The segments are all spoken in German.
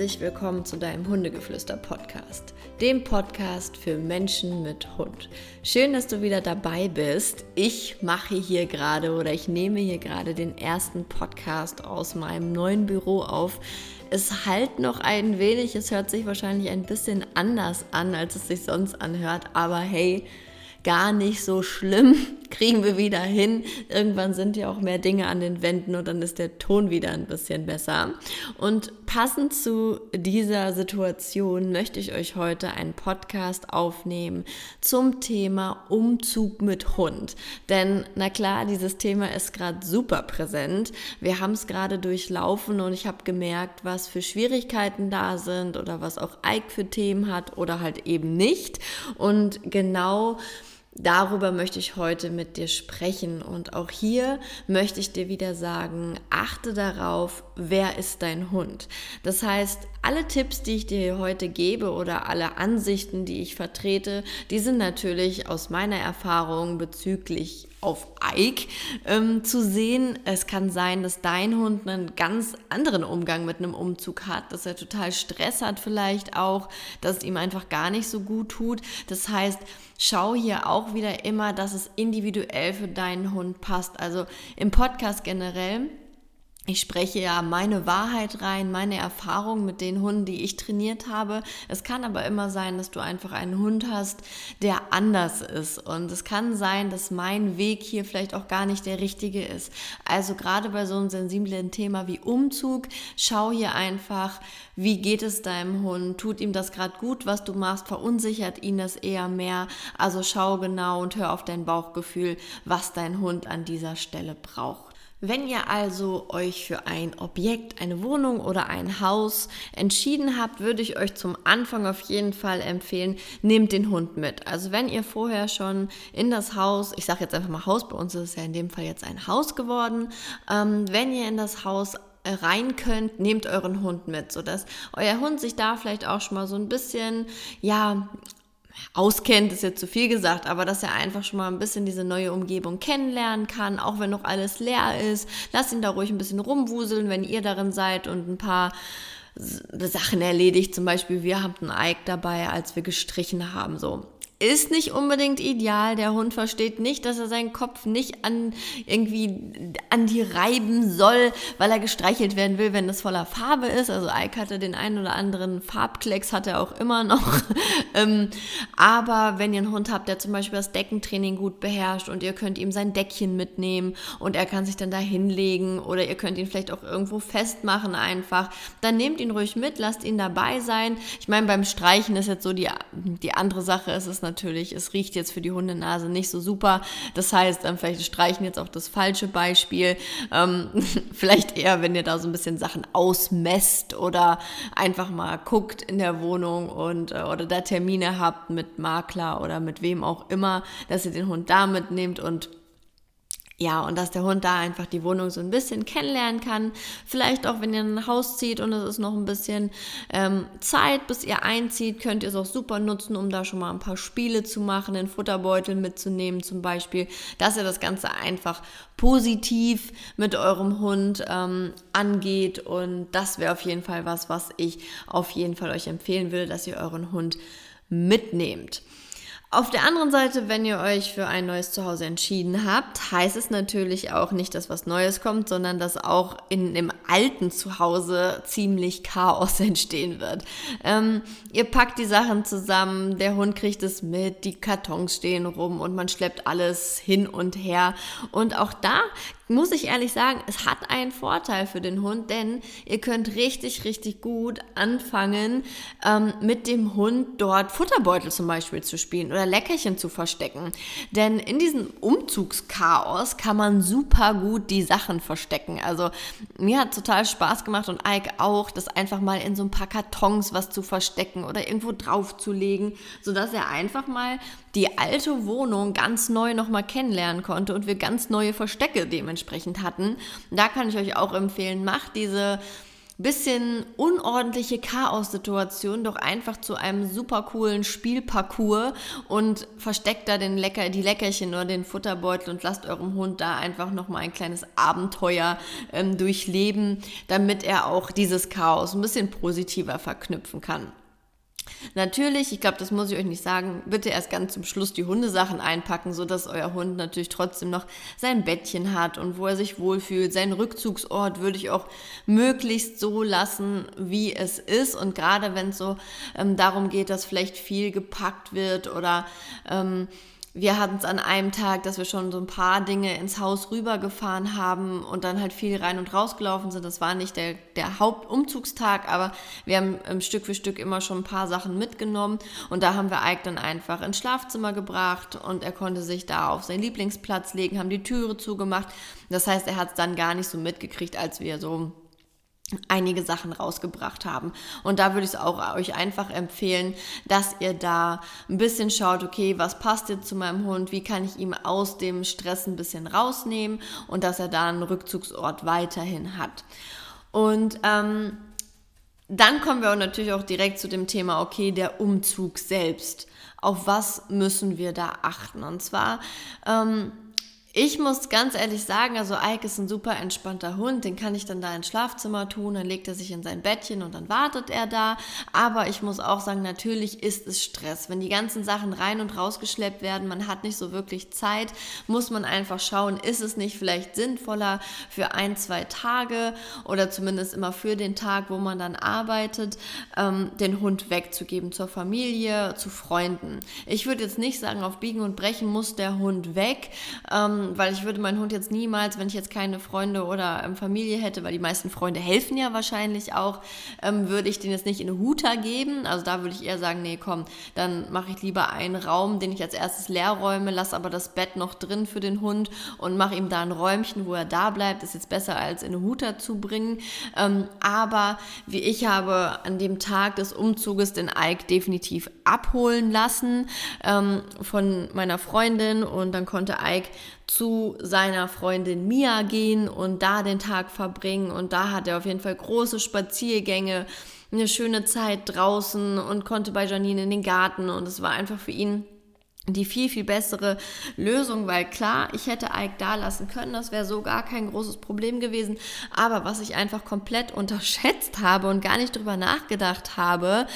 herzlich willkommen zu deinem Hundegeflüster-Podcast, dem Podcast für Menschen mit Hund. Schön, dass du wieder dabei bist. Ich mache hier gerade oder ich nehme hier gerade den ersten Podcast aus meinem neuen Büro auf. Es halt noch ein wenig, es hört sich wahrscheinlich ein bisschen anders an, als es sich sonst anhört, aber hey, gar nicht so schlimm, kriegen wir wieder hin. Irgendwann sind ja auch mehr Dinge an den Wänden und dann ist der Ton wieder ein bisschen besser. Und passend zu dieser Situation möchte ich euch heute einen Podcast aufnehmen zum Thema Umzug mit Hund. Denn na klar, dieses Thema ist gerade super präsent. Wir haben es gerade durchlaufen und ich habe gemerkt, was für Schwierigkeiten da sind oder was auch Ike für Themen hat oder halt eben nicht. Und genau Darüber möchte ich heute mit dir sprechen und auch hier möchte ich dir wieder sagen, achte darauf, wer ist dein Hund. Das heißt, alle Tipps, die ich dir heute gebe oder alle Ansichten, die ich vertrete, die sind natürlich aus meiner Erfahrung bezüglich auf Ike ähm, zu sehen. Es kann sein, dass dein Hund einen ganz anderen Umgang mit einem Umzug hat, dass er total Stress hat vielleicht auch, dass es ihm einfach gar nicht so gut tut. Das heißt, schau hier auch wieder immer, dass es individuell für deinen Hund passt. Also im Podcast generell ich spreche ja meine Wahrheit rein, meine Erfahrung mit den Hunden, die ich trainiert habe. Es kann aber immer sein, dass du einfach einen Hund hast, der anders ist. Und es kann sein, dass mein Weg hier vielleicht auch gar nicht der richtige ist. Also gerade bei so einem sensiblen Thema wie Umzug, schau hier einfach, wie geht es deinem Hund? Tut ihm das gerade gut, was du machst? Verunsichert ihn das eher mehr? Also schau genau und hör auf dein Bauchgefühl, was dein Hund an dieser Stelle braucht. Wenn ihr also euch für ein Objekt, eine Wohnung oder ein Haus entschieden habt, würde ich euch zum Anfang auf jeden Fall empfehlen, nehmt den Hund mit. Also wenn ihr vorher schon in das Haus, ich sage jetzt einfach mal Haus, bei uns ist es ja in dem Fall jetzt ein Haus geworden, ähm, wenn ihr in das Haus rein könnt, nehmt euren Hund mit, sodass euer Hund sich da vielleicht auch schon mal so ein bisschen, ja, auskennt, ist jetzt zu viel gesagt, aber dass er einfach schon mal ein bisschen diese neue Umgebung kennenlernen kann, auch wenn noch alles leer ist. Lasst ihn da ruhig ein bisschen rumwuseln, wenn ihr darin seid und ein paar Sachen erledigt. Zum Beispiel, wir haben einen Ike dabei, als wir gestrichen haben, so ist nicht unbedingt ideal. Der Hund versteht nicht, dass er seinen Kopf nicht an irgendwie an die reiben soll, weil er gestreichelt werden will, wenn das voller Farbe ist. Also Ike hatte den einen oder anderen Farbklecks, hat er auch immer noch. ähm, aber wenn ihr einen Hund habt, der zum Beispiel das Deckentraining gut beherrscht und ihr könnt ihm sein Deckchen mitnehmen und er kann sich dann da hinlegen oder ihr könnt ihn vielleicht auch irgendwo festmachen einfach, dann nehmt ihn ruhig mit, lasst ihn dabei sein. Ich meine, beim Streichen ist jetzt so die, die andere Sache, ist es natürlich, es riecht jetzt für die Hundenase nicht so super. Das heißt, ähm, vielleicht streichen jetzt auch das falsche Beispiel. Ähm, vielleicht eher, wenn ihr da so ein bisschen Sachen ausmesst oder einfach mal guckt in der Wohnung und äh, oder da Termine habt mit Makler oder mit wem auch immer, dass ihr den Hund da mitnehmt und ja, und dass der Hund da einfach die Wohnung so ein bisschen kennenlernen kann. Vielleicht auch, wenn ihr ein Haus zieht und es ist noch ein bisschen ähm, Zeit, bis ihr einzieht, könnt ihr es auch super nutzen, um da schon mal ein paar Spiele zu machen, den Futterbeutel mitzunehmen zum Beispiel, dass ihr das Ganze einfach positiv mit eurem Hund ähm, angeht. Und das wäre auf jeden Fall was, was ich auf jeden Fall euch empfehlen würde, dass ihr euren Hund mitnehmt. Auf der anderen Seite, wenn ihr euch für ein neues Zuhause entschieden habt, heißt es natürlich auch nicht, dass was Neues kommt, sondern dass auch in dem alten Zuhause ziemlich Chaos entstehen wird. Ähm, ihr packt die Sachen zusammen, der Hund kriegt es mit, die Kartons stehen rum und man schleppt alles hin und her. Und auch da muss ich ehrlich sagen, es hat einen Vorteil für den Hund, denn ihr könnt richtig, richtig gut anfangen, ähm, mit dem Hund dort Futterbeutel zum Beispiel zu spielen oder Leckerchen zu verstecken. Denn in diesem Umzugschaos kann man super gut die Sachen verstecken. Also mir hat total Spaß gemacht und Ike auch, das einfach mal in so ein paar Kartons was zu verstecken oder irgendwo draufzulegen, sodass er einfach mal die alte Wohnung ganz neu nochmal kennenlernen konnte und wir ganz neue Verstecke dementsprechend hatten. Da kann ich euch auch empfehlen, macht diese bisschen unordentliche Chaos-Situation doch einfach zu einem super coolen Spielparcours und versteckt da den Lecker, die Leckerchen oder den Futterbeutel und lasst eurem Hund da einfach nochmal ein kleines Abenteuer ähm, durchleben, damit er auch dieses Chaos ein bisschen positiver verknüpfen kann. Natürlich, ich glaube, das muss ich euch nicht sagen, bitte erst ganz zum Schluss die Hundesachen einpacken, sodass euer Hund natürlich trotzdem noch sein Bettchen hat und wo er sich wohlfühlt. Seinen Rückzugsort würde ich auch möglichst so lassen, wie es ist. Und gerade wenn es so ähm, darum geht, dass vielleicht viel gepackt wird oder ähm, wir hatten es an einem Tag, dass wir schon so ein paar Dinge ins Haus rübergefahren haben und dann halt viel rein und rausgelaufen sind. Das war nicht der, der Hauptumzugstag, aber wir haben ähm, Stück für Stück immer schon ein paar Sachen mitgenommen und da haben wir Ike dann einfach ins Schlafzimmer gebracht und er konnte sich da auf seinen Lieblingsplatz legen, haben die Türe zugemacht. Das heißt, er hat es dann gar nicht so mitgekriegt, als wir so einige Sachen rausgebracht haben. Und da würde ich es auch euch einfach empfehlen, dass ihr da ein bisschen schaut, okay, was passt jetzt zu meinem Hund, wie kann ich ihm aus dem Stress ein bisschen rausnehmen und dass er da einen Rückzugsort weiterhin hat. Und ähm, dann kommen wir auch natürlich auch direkt zu dem Thema, okay, der Umzug selbst. Auf was müssen wir da achten? Und zwar, ähm, ich muss ganz ehrlich sagen, also Ike ist ein super entspannter Hund, den kann ich dann da ins Schlafzimmer tun, dann legt er sich in sein Bettchen und dann wartet er da. Aber ich muss auch sagen, natürlich ist es Stress. Wenn die ganzen Sachen rein und rausgeschleppt werden, man hat nicht so wirklich Zeit, muss man einfach schauen, ist es nicht vielleicht sinnvoller für ein, zwei Tage oder zumindest immer für den Tag, wo man dann arbeitet, ähm, den Hund wegzugeben zur Familie, zu Freunden. Ich würde jetzt nicht sagen, auf Biegen und Brechen muss der Hund weg. Ähm, weil ich würde meinen Hund jetzt niemals, wenn ich jetzt keine Freunde oder ähm, Familie hätte, weil die meisten Freunde helfen ja wahrscheinlich auch, ähm, würde ich den jetzt nicht in eine Huta geben. Also da würde ich eher sagen, nee, komm, dann mache ich lieber einen Raum, den ich als erstes leer räume, lasse aber das Bett noch drin für den Hund und mache ihm da ein Räumchen, wo er da bleibt. Ist jetzt besser als in eine Huta zu bringen. Ähm, aber wie ich habe an dem Tag des Umzuges den Ike definitiv abholen lassen ähm, von meiner Freundin und dann konnte Ike zu seiner Freundin Mia gehen und da den Tag verbringen. Und da hat er auf jeden Fall große Spaziergänge, eine schöne Zeit draußen und konnte bei Janine in den Garten. Und es war einfach für ihn die viel, viel bessere Lösung, weil klar, ich hätte Ike da lassen können, das wäre so gar kein großes Problem gewesen. Aber was ich einfach komplett unterschätzt habe und gar nicht drüber nachgedacht habe,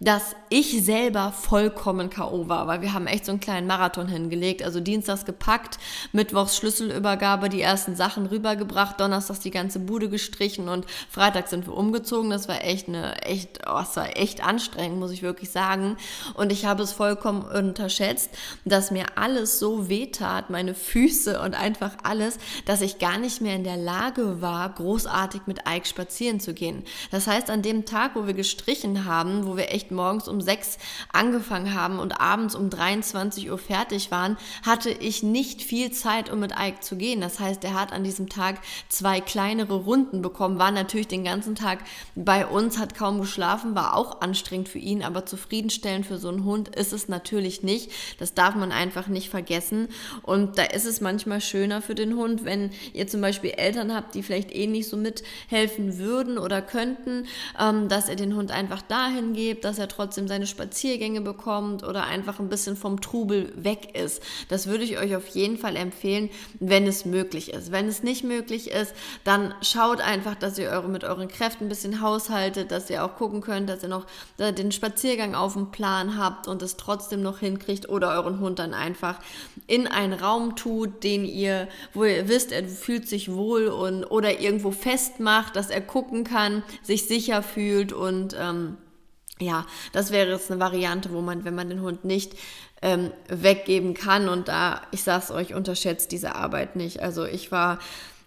dass ich selber vollkommen K.O. war, weil wir haben echt so einen kleinen Marathon hingelegt. Also dienstags gepackt, mittwochs Schlüsselübergabe, die ersten Sachen rübergebracht, donnerstags die ganze Bude gestrichen und freitags sind wir umgezogen. Das war echt eine, echt, oh, es war echt anstrengend, muss ich wirklich sagen. Und ich habe es vollkommen unterschätzt, dass mir alles so wehtat, meine Füße und einfach alles, dass ich gar nicht mehr in der Lage war, großartig mit Ike spazieren zu gehen. Das heißt, an dem Tag, wo wir gestrichen haben, wo wir echt echt morgens um sechs angefangen haben und abends um 23 Uhr fertig waren, hatte ich nicht viel Zeit, um mit Ike zu gehen. Das heißt, er hat an diesem Tag zwei kleinere Runden bekommen, war natürlich den ganzen Tag bei uns, hat kaum geschlafen, war auch anstrengend für ihn, aber zufriedenstellend für so einen Hund ist es natürlich nicht. Das darf man einfach nicht vergessen. Und da ist es manchmal schöner für den Hund, wenn ihr zum Beispiel Eltern habt, die vielleicht eh nicht so mithelfen würden oder könnten, ähm, dass ihr den Hund einfach dahin gebt, dass dass er trotzdem seine Spaziergänge bekommt oder einfach ein bisschen vom Trubel weg ist. Das würde ich euch auf jeden Fall empfehlen, wenn es möglich ist. Wenn es nicht möglich ist, dann schaut einfach, dass ihr eure, mit euren Kräften ein bisschen haushaltet, dass ihr auch gucken könnt, dass ihr noch den Spaziergang auf dem Plan habt und es trotzdem noch hinkriegt oder euren Hund dann einfach in einen Raum tut, den ihr, wo ihr wisst, er fühlt sich wohl und oder irgendwo festmacht, dass er gucken kann, sich sicher fühlt und ähm, ja, das wäre jetzt eine Variante, wo man, wenn man den Hund nicht ähm, weggeben kann und da, ich sag's euch, unterschätzt diese Arbeit nicht. Also ich war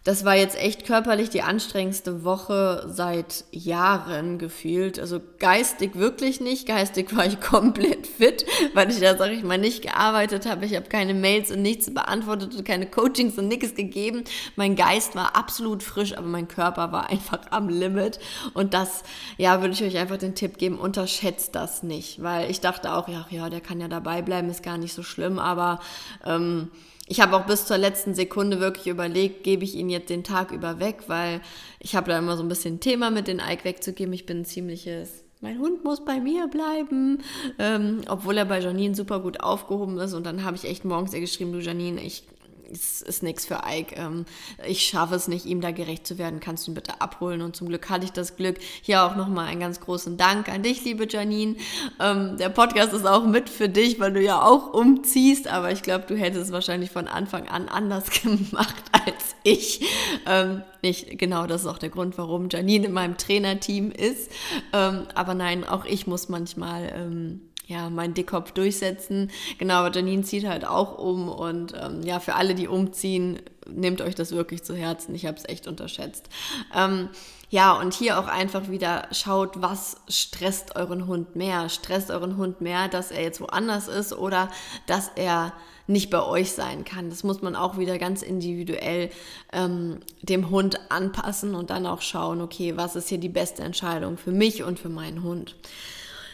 das war jetzt echt körperlich die anstrengendste Woche seit Jahren gefühlt. Also geistig wirklich nicht. Geistig war ich komplett fit, weil ich da, sag ich mal, nicht gearbeitet habe. Ich habe keine Mails und nichts beantwortet und keine Coachings und nichts gegeben. Mein Geist war absolut frisch, aber mein Körper war einfach am Limit. Und das, ja, würde ich euch einfach den Tipp geben, unterschätzt das nicht. Weil ich dachte auch, ja, ja, der kann ja dabei bleiben, ist gar nicht so schlimm, aber ähm, ich habe auch bis zur letzten Sekunde wirklich überlegt, gebe ich ihn jetzt den Tag über weg, weil ich habe da immer so ein bisschen Thema mit den Ike wegzugeben. Ich bin ein ziemliches mein Hund muss bei mir bleiben, ähm, obwohl er bei Janine super gut aufgehoben ist. Und dann habe ich echt morgens ihr geschrieben, du Janine, ich es ist nichts für Ike. Ähm, ich schaffe es nicht, ihm da gerecht zu werden. Kannst du ihn bitte abholen? Und zum Glück hatte ich das Glück. Hier auch nochmal einen ganz großen Dank an dich, liebe Janine. Ähm, der Podcast ist auch mit für dich, weil du ja auch umziehst. Aber ich glaube, du hättest es wahrscheinlich von Anfang an anders gemacht als ich. Ähm, nicht genau, das ist auch der Grund, warum Janine in meinem Trainerteam ist. aber nein, auch ich muss manchmal ja, meinen Dickkopf durchsetzen. Genau, aber Janine zieht halt auch um und ähm, ja, für alle, die umziehen, nehmt euch das wirklich zu Herzen. Ich habe es echt unterschätzt. Ähm, ja, und hier auch einfach wieder schaut, was stresst euren Hund mehr? Stresst euren Hund mehr, dass er jetzt woanders ist oder dass er nicht bei euch sein kann. Das muss man auch wieder ganz individuell ähm, dem Hund anpassen und dann auch schauen, okay, was ist hier die beste Entscheidung für mich und für meinen Hund.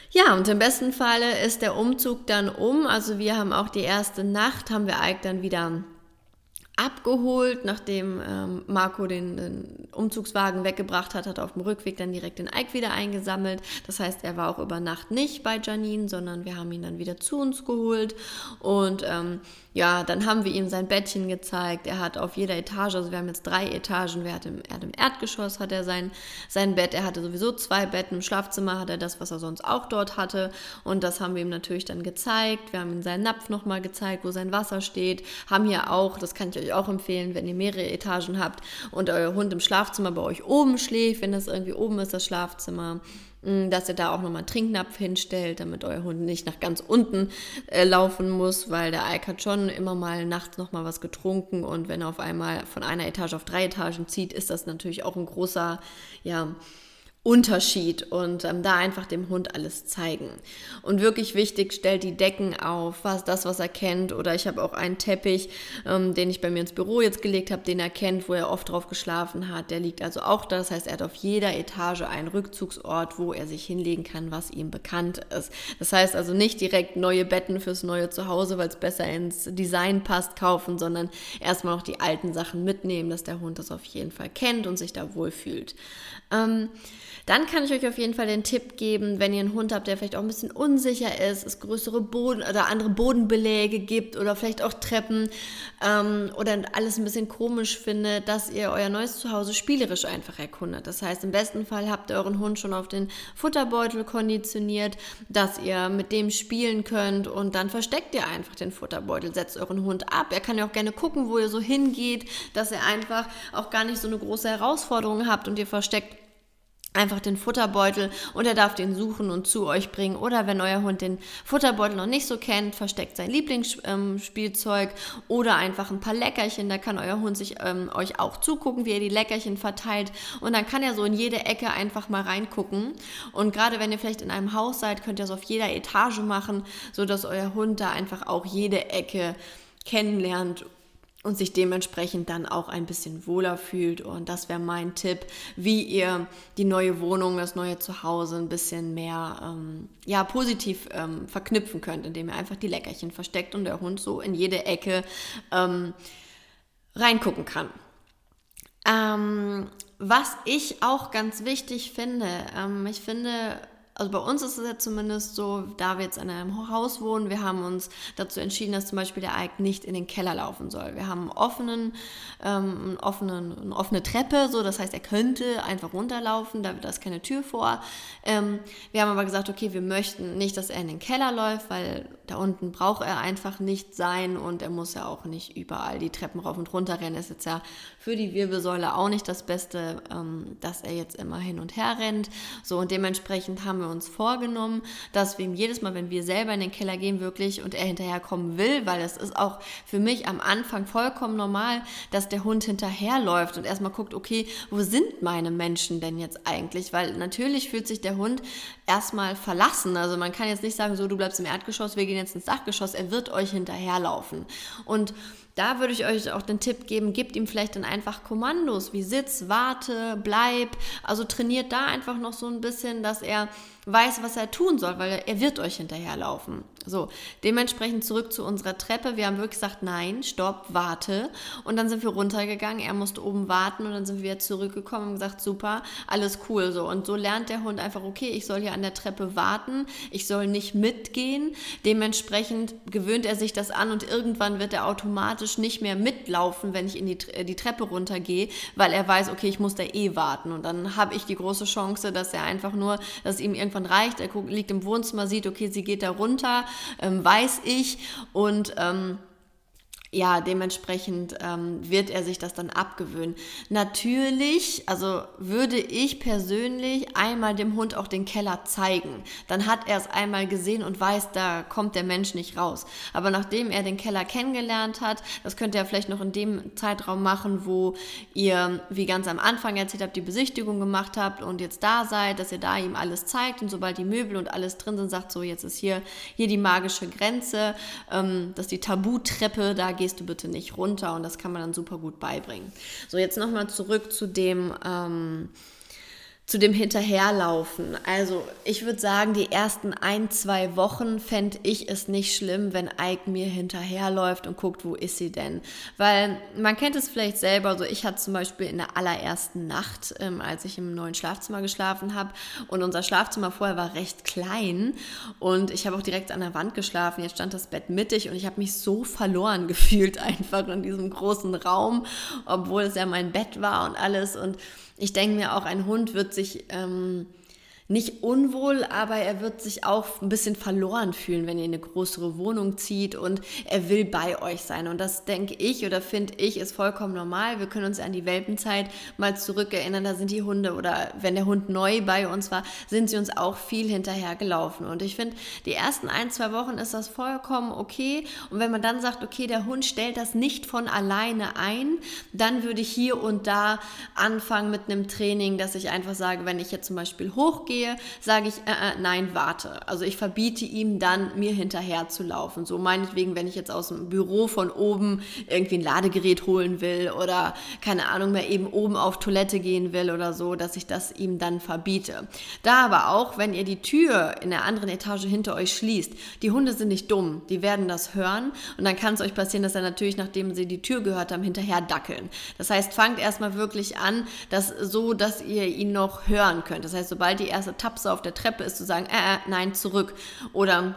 Ja, und im besten Falle ist der Umzug dann um. Also wir haben auch die erste Nacht, haben wir Ike dann wieder abgeholt, nachdem ähm, Marco den, den, Umzugswagen weggebracht hat, hat er auf dem Rückweg dann direkt den Ike wieder eingesammelt. Das heißt, er war auch über Nacht nicht bei Janine, sondern wir haben ihn dann wieder zu uns geholt und ähm, ja, dann haben wir ihm sein Bettchen gezeigt. Er hat auf jeder Etage, also wir haben jetzt drei Etagen, er hat im, er hat im Erdgeschoss hat er sein, sein Bett, er hatte sowieso zwei Betten, im Schlafzimmer hat er das, was er sonst auch dort hatte und das haben wir ihm natürlich dann gezeigt. Wir haben ihm seinen Napf nochmal gezeigt, wo sein Wasser steht, haben hier auch, das kann ich euch auch empfehlen, wenn ihr mehrere Etagen habt und euer Hund im Schlafzimmer bei euch oben schläft, wenn das irgendwie oben ist, das Schlafzimmer, Mm, dass ihr da auch nochmal einen Trinknapf hinstellt, damit euer Hund nicht nach ganz unten äh, laufen muss, weil der Ike hat schon immer mal nachts nochmal was getrunken und wenn er auf einmal von einer Etage auf drei Etagen zieht, ist das natürlich auch ein großer, ja, Unterschied und ähm, da einfach dem Hund alles zeigen. Und wirklich wichtig, stellt die Decken auf, was das, was er kennt. Oder ich habe auch einen Teppich, ähm, den ich bei mir ins Büro jetzt gelegt habe, den er kennt, wo er oft drauf geschlafen hat. Der liegt also auch da. Das heißt, er hat auf jeder Etage einen Rückzugsort, wo er sich hinlegen kann, was ihm bekannt ist. Das heißt also nicht direkt neue Betten fürs neue Zuhause, weil es besser ins Design passt, kaufen, sondern erstmal noch die alten Sachen mitnehmen, dass der Hund das auf jeden Fall kennt und sich da wohlfühlt. Ähm, dann kann ich euch auf jeden Fall den Tipp geben, wenn ihr einen Hund habt, der vielleicht auch ein bisschen unsicher ist, es größere Boden oder andere Bodenbeläge gibt oder vielleicht auch Treppen ähm, oder alles ein bisschen komisch findet, dass ihr euer neues Zuhause spielerisch einfach erkundet. Das heißt, im besten Fall habt ihr euren Hund schon auf den Futterbeutel konditioniert, dass ihr mit dem spielen könnt und dann versteckt ihr einfach den Futterbeutel, setzt euren Hund ab. Er kann ja auch gerne gucken, wo ihr so hingeht, dass ihr einfach auch gar nicht so eine große Herausforderung habt und ihr versteckt einfach den Futterbeutel und er darf den suchen und zu euch bringen. Oder wenn euer Hund den Futterbeutel noch nicht so kennt, versteckt sein Lieblingsspielzeug ähm, oder einfach ein paar Leckerchen. Da kann euer Hund sich ähm, euch auch zugucken, wie ihr die Leckerchen verteilt. Und dann kann er so in jede Ecke einfach mal reingucken. Und gerade wenn ihr vielleicht in einem Haus seid, könnt ihr es auf jeder Etage machen, sodass euer Hund da einfach auch jede Ecke kennenlernt und sich dementsprechend dann auch ein bisschen wohler fühlt. Und das wäre mein Tipp, wie ihr die neue Wohnung, das neue Zuhause ein bisschen mehr ähm, ja, positiv ähm, verknüpfen könnt, indem ihr einfach die Leckerchen versteckt und der Hund so in jede Ecke ähm, reingucken kann. Ähm, was ich auch ganz wichtig finde, ähm, ich finde, also bei uns ist es ja zumindest so, da wir jetzt in einem Haus wohnen, wir haben uns dazu entschieden, dass zum Beispiel der Ike nicht in den Keller laufen soll. Wir haben einen offenen, ähm, einen offenen, eine offene Treppe, so das heißt, er könnte einfach runterlaufen, da, ist keine Tür vor. Ähm, wir haben aber gesagt, okay, wir möchten nicht, dass er in den Keller läuft, weil da unten braucht er einfach nicht sein und er muss ja auch nicht überall die Treppen rauf und runter rennen. Ist jetzt ja für die Wirbelsäule auch nicht das Beste, ähm, dass er jetzt immer hin und her rennt. So und dementsprechend haben wir wir uns vorgenommen, dass wir ihm jedes Mal, wenn wir selber in den Keller gehen, wirklich und er hinterherkommen will, weil es ist auch für mich am Anfang vollkommen normal, dass der Hund hinterherläuft und erstmal guckt, okay, wo sind meine Menschen denn jetzt eigentlich? Weil natürlich fühlt sich der Hund erstmal verlassen. Also man kann jetzt nicht sagen, so du bleibst im Erdgeschoss, wir gehen jetzt ins Dachgeschoss, er wird euch hinterherlaufen. Und da würde ich euch auch den Tipp geben, gebt ihm vielleicht dann einfach Kommandos wie Sitz, Warte, Bleib. Also trainiert da einfach noch so ein bisschen, dass er weiß, was er tun soll, weil er wird euch hinterherlaufen. So, dementsprechend zurück zu unserer Treppe. Wir haben wirklich gesagt, nein, stopp, warte. Und dann sind wir runtergegangen. Er musste oben warten und dann sind wir zurückgekommen und gesagt, super, alles cool. So, und so lernt der Hund einfach, okay, ich soll hier an der Treppe warten. Ich soll nicht mitgehen. Dementsprechend gewöhnt er sich das an und irgendwann wird er automatisch nicht mehr mitlaufen, wenn ich in die, die Treppe runtergehe, weil er weiß, okay, ich muss da eh warten. Und dann habe ich die große Chance, dass er einfach nur, dass ihm irgendwann reicht. Er liegt im Wohnzimmer, sieht, okay, sie geht da runter ähm, weiß ich. Und ähm, ja, dementsprechend ähm, wird er sich das dann abgewöhnen. Natürlich, also würde ich persönlich einmal dem Hund auch den Keller zeigen. Dann hat er es einmal gesehen und weiß, da kommt der Mensch nicht raus. Aber nachdem er den Keller kennengelernt hat, das könnt ihr vielleicht noch in dem Zeitraum machen, wo ihr, wie ganz am Anfang erzählt habt, die Besichtigung gemacht habt und jetzt da seid, dass ihr da ihm alles zeigt und sobald die Möbel und alles drin sind, sagt so, jetzt ist hier, hier die magische Grenze, ähm, dass die Tabutreppe, da gehst du bitte nicht runter und das kann man dann super gut beibringen. So, jetzt nochmal zurück zu dem, ähm, zu dem Hinterherlaufen. Also ich würde sagen, die ersten ein, zwei Wochen fände ich es nicht schlimm, wenn Ike mir hinterherläuft und guckt, wo ist sie denn. Weil man kennt es vielleicht selber, so ich hatte zum Beispiel in der allerersten Nacht, ähm, als ich im neuen Schlafzimmer geschlafen habe und unser Schlafzimmer vorher war recht klein und ich habe auch direkt an der Wand geschlafen, jetzt stand das Bett mittig und ich habe mich so verloren gefühlt einfach in diesem großen Raum, obwohl es ja mein Bett war und alles und ich denke mir auch, ein Hund wird sich ähm, nicht unwohl, aber er wird sich auch ein bisschen verloren fühlen, wenn ihr in eine größere Wohnung zieht und er will bei euch sein. Und das denke ich oder finde ich ist vollkommen normal. Wir können uns an die Welpenzeit mal zurückerinnern. Da sind die Hunde oder wenn der Hund neu bei uns war, sind sie uns auch viel hinterhergelaufen. Und ich finde, die ersten ein, zwei Wochen ist das vollkommen okay. Und wenn man dann sagt, okay, der Hund stellt das nicht von alleine ein, dann würde ich hier und da anfangen mit einem Training, dass ich einfach sage, wenn ich jetzt zum Beispiel hochgehe, gehe, sage ich, äh, äh, nein, warte. Also ich verbiete ihm dann, mir hinterher zu laufen. So meinetwegen, wenn ich jetzt aus dem Büro von oben irgendwie ein Ladegerät holen will oder keine Ahnung mehr eben oben auf Toilette gehen will oder so, dass ich das ihm dann verbiete. Da aber auch, wenn ihr die Tür in der anderen Etage hinter euch schließt, die Hunde sind nicht dumm, die werden das hören und dann kann es euch passieren, dass er natürlich, nachdem sie die Tür gehört haben, hinterher dackeln. Das heißt, fangt erstmal wirklich an, dass so, dass ihr ihn noch hören könnt. Das heißt, sobald die erste erste Tapse auf der Treppe ist, zu sagen, äh, äh, nein, zurück. Oder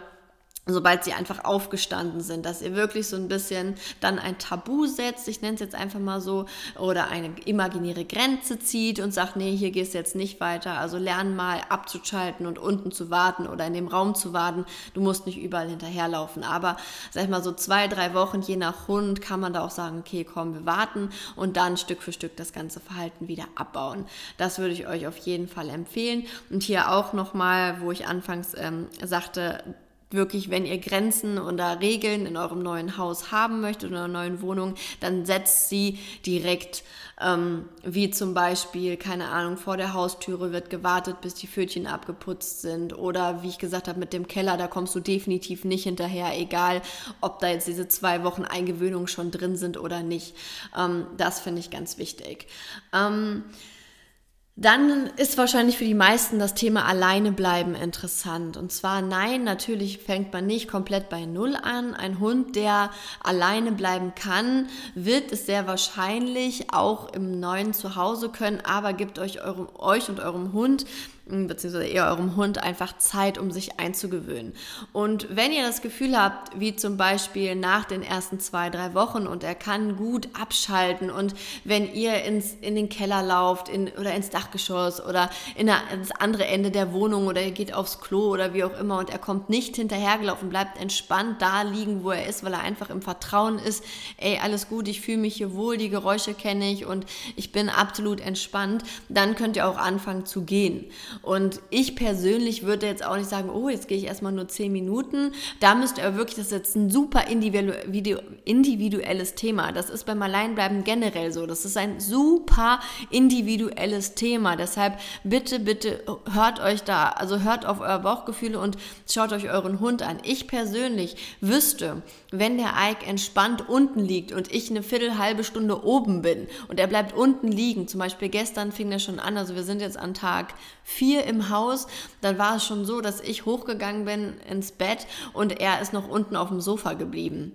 sobald sie einfach aufgestanden sind, dass ihr wirklich so ein bisschen dann ein Tabu setzt, ich nenne es jetzt einfach mal so, oder eine imaginäre Grenze zieht und sagt, nee, hier gehst du jetzt nicht weiter, also lern mal abzuschalten und unten zu warten oder in dem Raum zu warten, du musst nicht überall hinterherlaufen, aber sag ich mal so zwei, drei Wochen, je nach Hund, kann man da auch sagen, okay, komm, wir warten und dann Stück für Stück das ganze Verhalten wieder abbauen. Das würde ich euch auf jeden Fall empfehlen. Und hier auch nochmal, wo ich anfangs ähm, sagte, wirklich, wenn ihr Grenzen oder Regeln in eurem neuen Haus haben möchtet, in eurer neuen Wohnung, dann setzt sie direkt, ähm, wie zum Beispiel, keine Ahnung, vor der Haustüre wird gewartet, bis die Pfötchen abgeputzt sind oder wie ich gesagt habe, mit dem Keller, da kommst du definitiv nicht hinterher, egal ob da jetzt diese zwei Wochen Eingewöhnung schon drin sind oder nicht. Ähm, das finde ich ganz wichtig. Ähm, dann ist wahrscheinlich für die meisten das Thema alleine bleiben interessant. Und zwar nein, natürlich fängt man nicht komplett bei Null an. Ein Hund, der alleine bleiben kann, wird es sehr wahrscheinlich auch im neuen Zuhause können, aber gibt euch, eurem, euch und eurem Hund beziehungsweise eher eurem Hund einfach Zeit, um sich einzugewöhnen. Und wenn ihr das Gefühl habt, wie zum Beispiel nach den ersten zwei, drei Wochen und er kann gut abschalten und wenn ihr ins, in den Keller lauft in, oder ins Dachgeschoss oder in eine, ins andere Ende der Wohnung oder ihr geht aufs Klo oder wie auch immer und er kommt nicht hinterhergelaufen, bleibt entspannt da liegen, wo er ist, weil er einfach im Vertrauen ist, ey, alles gut, ich fühle mich hier wohl, die Geräusche kenne ich und ich bin absolut entspannt, dann könnt ihr auch anfangen zu gehen. Und ich persönlich würde jetzt auch nicht sagen, oh, jetzt gehe ich erstmal nur zehn Minuten. Da müsst ihr wirklich, das ist jetzt ein super individuelles Thema. Das ist beim Alleinbleiben generell so. Das ist ein super individuelles Thema. Deshalb bitte, bitte hört euch da, also hört auf euer Bauchgefühle und schaut euch euren Hund an. Ich persönlich wüsste, wenn der Ike entspannt unten liegt und ich eine Viertel, halbe Stunde oben bin und er bleibt unten liegen, zum Beispiel gestern fing er schon an, also wir sind jetzt an Tag 4, vier im Haus, dann war es schon so, dass ich hochgegangen bin ins Bett und er ist noch unten auf dem Sofa geblieben.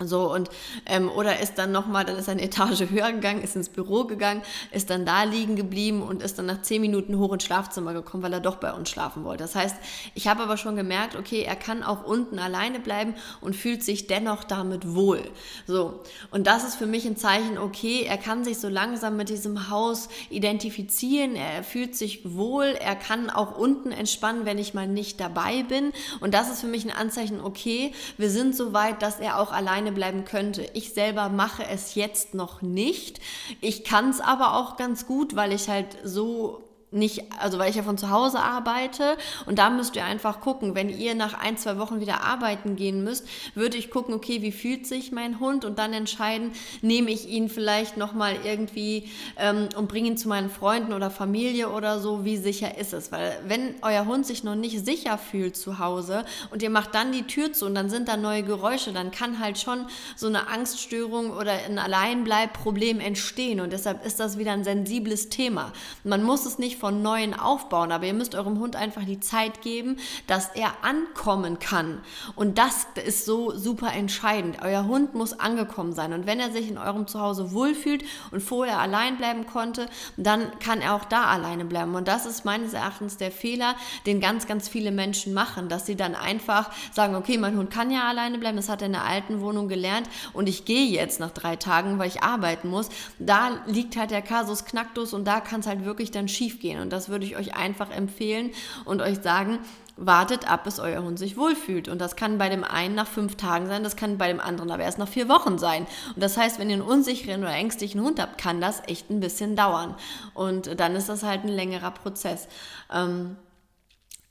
So und ähm, oder ist dann nochmal, dann ist eine Etage höher gegangen, ist ins Büro gegangen, ist dann da liegen geblieben und ist dann nach zehn Minuten hoch ins Schlafzimmer gekommen, weil er doch bei uns schlafen wollte. Das heißt, ich habe aber schon gemerkt, okay, er kann auch unten alleine bleiben und fühlt sich dennoch damit wohl. So und das ist für mich ein Zeichen, okay, er kann sich so langsam mit diesem Haus identifizieren, er fühlt sich wohl, er kann auch unten entspannen, wenn ich mal nicht dabei bin und das ist für mich ein Anzeichen, okay, wir sind so weit, dass er auch alleine alleine bleiben könnte. Ich selber mache es jetzt noch nicht. Ich kann es aber auch ganz gut, weil ich halt so nicht, also weil ich ja von zu Hause arbeite und da müsst ihr einfach gucken, wenn ihr nach ein, zwei Wochen wieder arbeiten gehen müsst, würde ich gucken, okay, wie fühlt sich mein Hund und dann entscheiden, nehme ich ihn vielleicht nochmal irgendwie ähm, und bringe ihn zu meinen Freunden oder Familie oder so, wie sicher ist es? Weil wenn euer Hund sich noch nicht sicher fühlt zu Hause und ihr macht dann die Tür zu und dann sind da neue Geräusche, dann kann halt schon so eine Angststörung oder ein Alleinbleibproblem entstehen und deshalb ist das wieder ein sensibles Thema. Man muss es nicht von Neuen aufbauen, aber ihr müsst eurem Hund einfach die Zeit geben, dass er ankommen kann. Und das ist so super entscheidend. Euer Hund muss angekommen sein. Und wenn er sich in eurem Zuhause wohlfühlt und vorher allein bleiben konnte, dann kann er auch da alleine bleiben. Und das ist meines Erachtens der Fehler, den ganz, ganz viele Menschen machen, dass sie dann einfach sagen, okay, mein Hund kann ja alleine bleiben, das hat er in der alten Wohnung gelernt und ich gehe jetzt nach drei Tagen, weil ich arbeiten muss. Da liegt halt der Kasus Knacktus und da kann es halt wirklich dann schief gehen gehen. Und das würde ich euch einfach empfehlen und euch sagen, wartet ab, bis euer Hund sich wohlfühlt. Und das kann bei dem einen nach fünf Tagen sein, das kann bei dem anderen aber erst nach vier Wochen sein. Und das heißt, wenn ihr einen unsicheren oder ängstlichen Hund habt, kann das echt ein bisschen dauern. Und dann ist das halt ein längerer Prozess. Ähm,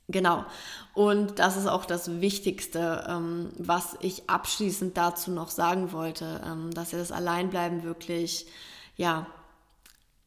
Genau. Und das ist auch das Wichtigste, ähm, was ich abschließend dazu noch sagen wollte, ähm, dass ihr das Alleinbleiben wirklich, ja,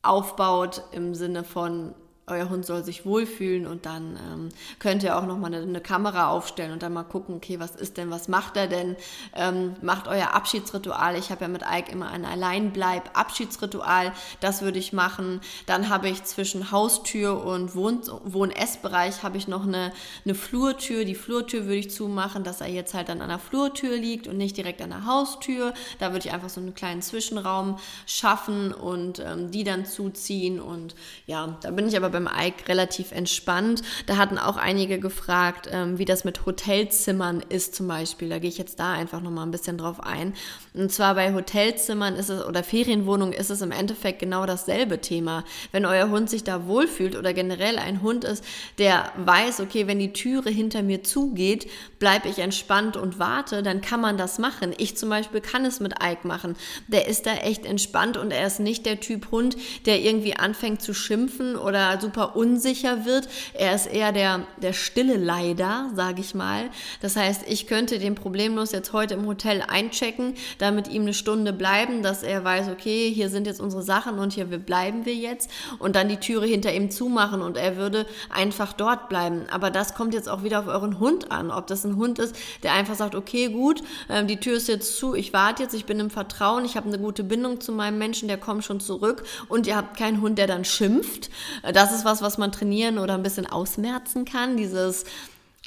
aufbaut im Sinne von euer Hund soll sich wohlfühlen und dann ähm, könnt ihr auch nochmal eine, eine Kamera aufstellen und dann mal gucken, okay, was ist denn, was macht er denn? Ähm, macht euer Abschiedsritual. Ich habe ja mit Ike immer ein Alleinbleib-Abschiedsritual, das würde ich machen. Dann habe ich zwischen Haustür und Wohn Wohn-Essbereich habe ich noch eine, eine Flurtür. Die Flurtür würde ich zumachen, dass er jetzt halt dann an der Flurtür liegt und nicht direkt an der Haustür. Da würde ich einfach so einen kleinen Zwischenraum schaffen und ähm, die dann zuziehen und ja, da bin ich aber beim Ike relativ entspannt. Da hatten auch einige gefragt, ähm, wie das mit Hotelzimmern ist zum Beispiel. Da gehe ich jetzt da einfach nochmal ein bisschen drauf ein. Und zwar bei Hotelzimmern ist es oder Ferienwohnungen ist es im Endeffekt genau dasselbe Thema. Wenn euer Hund sich da wohlfühlt oder generell ein Hund ist, der weiß, okay, wenn die Türe hinter mir zugeht, bleibe ich entspannt und warte, dann kann man das machen. Ich zum Beispiel kann es mit Ike machen. Der ist da echt entspannt und er ist nicht der Typ Hund, der irgendwie anfängt zu schimpfen oder super unsicher wird. Er ist eher der, der stille Leider, sage ich mal. Das heißt, ich könnte den problemlos jetzt heute im Hotel einchecken, da mit ihm eine Stunde bleiben, dass er weiß, okay, hier sind jetzt unsere Sachen und hier bleiben wir jetzt und dann die Türe hinter ihm zumachen und er würde einfach dort bleiben. Aber das kommt jetzt auch wieder auf euren Hund an. Ob das ein Hund ist, der einfach sagt, okay, gut, ähm, die Tür ist jetzt zu, ich warte jetzt, ich bin im Vertrauen, ich habe eine gute Bindung zu meinem Menschen, der kommt schon zurück und ihr habt keinen Hund, der dann schimpft. Äh, das ist was, was man trainieren oder ein bisschen ausmerzen kann, dieses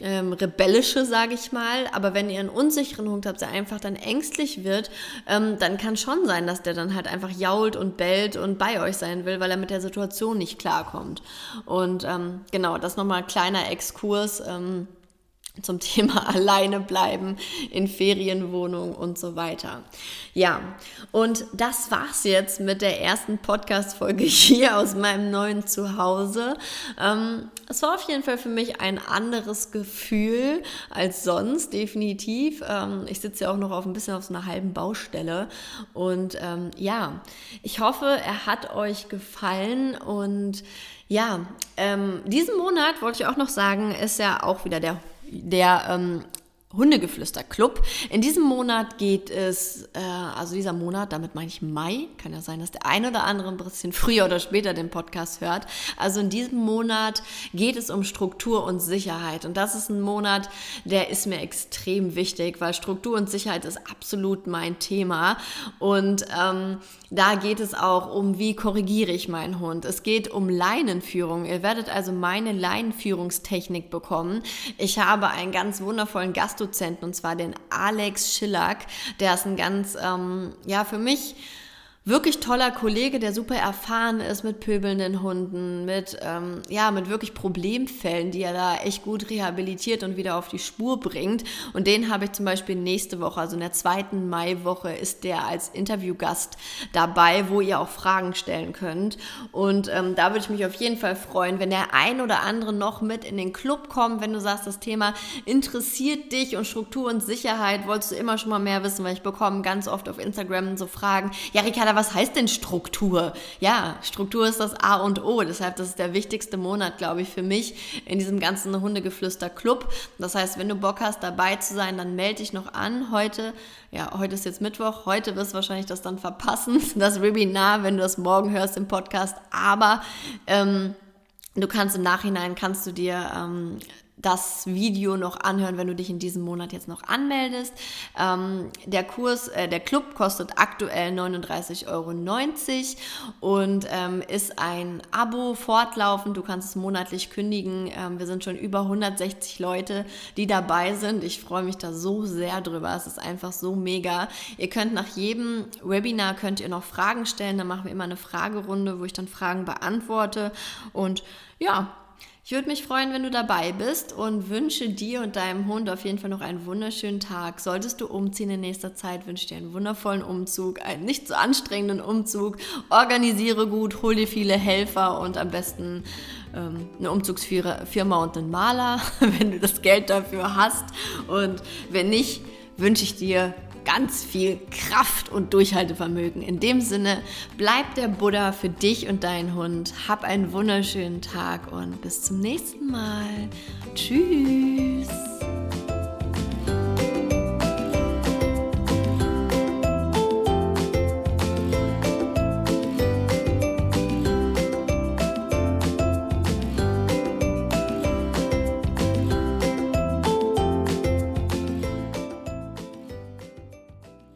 ähm, rebellische, sage ich mal. Aber wenn ihr einen unsicheren Hund habt, der einfach dann ängstlich wird, ähm, dann kann schon sein, dass der dann halt einfach jault und bellt und bei euch sein will, weil er mit der Situation nicht klarkommt. Und ähm, genau, das nochmal ein kleiner Exkurs. Ähm, zum Thema alleine bleiben in Ferienwohnungen und so weiter. Ja, und das war's jetzt mit der ersten Podcast-Folge hier aus meinem neuen Zuhause. Ähm, es war auf jeden Fall für mich ein anderes Gefühl als sonst, definitiv. Ähm, ich sitze ja auch noch auf ein bisschen auf so einer halben Baustelle. Und ähm, ja, ich hoffe, er hat euch gefallen und ja, ähm, diesen Monat wollte ich auch noch sagen, ist ja auch wieder der der ähm, Hundegeflüster Club. In diesem Monat geht es, äh, also dieser Monat, damit meine ich Mai, kann ja sein, dass der eine oder andere ein bisschen früher oder später den Podcast hört. Also in diesem Monat geht es um Struktur und Sicherheit. Und das ist ein Monat, der ist mir extrem wichtig, weil Struktur und Sicherheit ist absolut mein Thema. Und ähm, da geht es auch um, wie korrigiere ich meinen Hund. Es geht um Leinenführung. Ihr werdet also meine Leinenführungstechnik bekommen. Ich habe einen ganz wundervollen Gastdozenten und zwar den Alex Schillack. Der ist ein ganz, ähm, ja, für mich wirklich toller Kollege, der super erfahren ist mit pöbelnden Hunden, mit, ähm, ja, mit wirklich Problemfällen, die er da echt gut rehabilitiert und wieder auf die Spur bringt. Und den habe ich zum Beispiel nächste Woche, also in der zweiten Maiwoche, ist der als Interviewgast dabei, wo ihr auch Fragen stellen könnt. Und ähm, da würde ich mich auf jeden Fall freuen, wenn der ein oder andere noch mit in den Club kommt, wenn du sagst, das Thema interessiert dich und Struktur und Sicherheit, wolltest du immer schon mal mehr wissen, weil ich bekomme ganz oft auf Instagram so Fragen, ja, Ricarda, was heißt denn Struktur? Ja, Struktur ist das A und O. Deshalb, das ist der wichtigste Monat, glaube ich, für mich in diesem ganzen Hundegeflüster-Club. Das heißt, wenn du Bock hast, dabei zu sein, dann melde dich noch an. Heute, ja, heute ist jetzt Mittwoch. Heute wirst du wahrscheinlich das dann verpassen, das Webinar, wenn du das morgen hörst im Podcast. Aber ähm, du kannst im Nachhinein, kannst du dir ähm, das Video noch anhören, wenn du dich in diesem Monat jetzt noch anmeldest. Ähm, der Kurs, äh, der Club kostet aktuell 39,90 Euro und ähm, ist ein Abo fortlaufend. Du kannst es monatlich kündigen. Ähm, wir sind schon über 160 Leute, die dabei sind. Ich freue mich da so sehr drüber. Es ist einfach so mega. Ihr könnt nach jedem Webinar könnt ihr noch Fragen stellen. Da machen wir immer eine Fragerunde, wo ich dann Fragen beantworte und ja, ich würde mich freuen, wenn du dabei bist und wünsche dir und deinem Hund auf jeden Fall noch einen wunderschönen Tag. Solltest du umziehen in nächster Zeit, wünsche dir einen wundervollen Umzug, einen nicht so anstrengenden Umzug. Organisiere gut, hol dir viele Helfer und am besten ähm, eine Umzugsfirma und einen Maler, wenn du das Geld dafür hast. Und wenn nicht, wünsche ich dir ganz viel Kraft und Durchhaltevermögen. In dem Sinne, bleib der Buddha für dich und deinen Hund. Hab einen wunderschönen Tag und bis zum nächsten Mal. Tschüss.